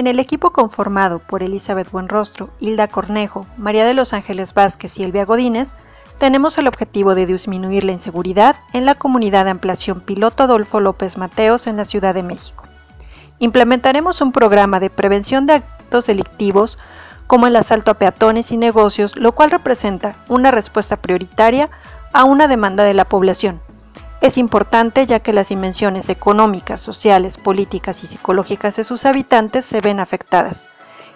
En el equipo conformado por Elizabeth Buenrostro, Hilda Cornejo, María de los Ángeles Vázquez y Elvia Godínez, tenemos el objetivo de disminuir la inseguridad en la comunidad de ampliación piloto Adolfo López Mateos en la Ciudad de México. Implementaremos un programa de prevención de actos delictivos como el asalto a peatones y negocios, lo cual representa una respuesta prioritaria a una demanda de la población, es importante ya que las dimensiones económicas, sociales, políticas y psicológicas de sus habitantes se ven afectadas.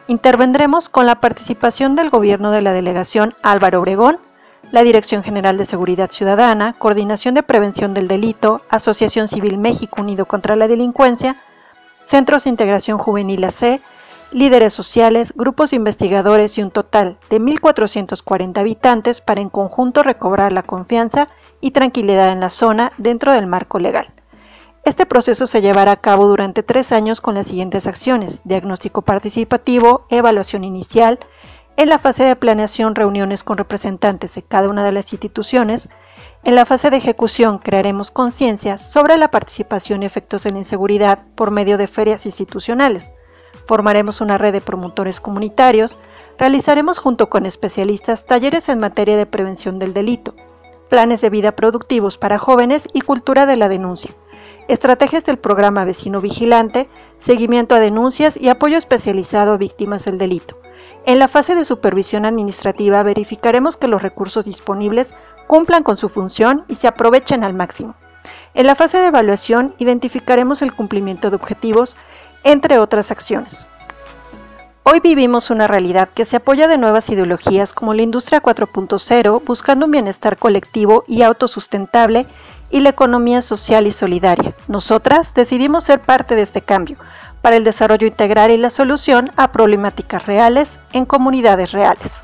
Intervendremos con la participación del gobierno de la delegación Álvaro Obregón, la Dirección General de Seguridad Ciudadana, Coordinación de Prevención del Delito, Asociación Civil México Unido contra la Delincuencia, Centros de Integración Juvenil AC, líderes sociales, grupos investigadores y un total de 1.440 habitantes para en conjunto recobrar la confianza y tranquilidad en la zona dentro del marco legal. Este proceso se llevará a cabo durante tres años con las siguientes acciones, diagnóstico participativo, evaluación inicial, en la fase de planeación reuniones con representantes de cada una de las instituciones, en la fase de ejecución crearemos conciencia sobre la participación y efectos de la inseguridad por medio de ferias institucionales, Formaremos una red de promotores comunitarios, realizaremos junto con especialistas talleres en materia de prevención del delito, planes de vida productivos para jóvenes y cultura de la denuncia, estrategias del programa Vecino Vigilante, seguimiento a denuncias y apoyo especializado a víctimas del delito. En la fase de supervisión administrativa verificaremos que los recursos disponibles cumplan con su función y se aprovechen al máximo. En la fase de evaluación identificaremos el cumplimiento de objetivos entre otras acciones. Hoy vivimos una realidad que se apoya de nuevas ideologías como la industria 4.0, buscando un bienestar colectivo y autosustentable, y la economía social y solidaria. Nosotras decidimos ser parte de este cambio para el desarrollo integral y la solución a problemáticas reales en comunidades reales.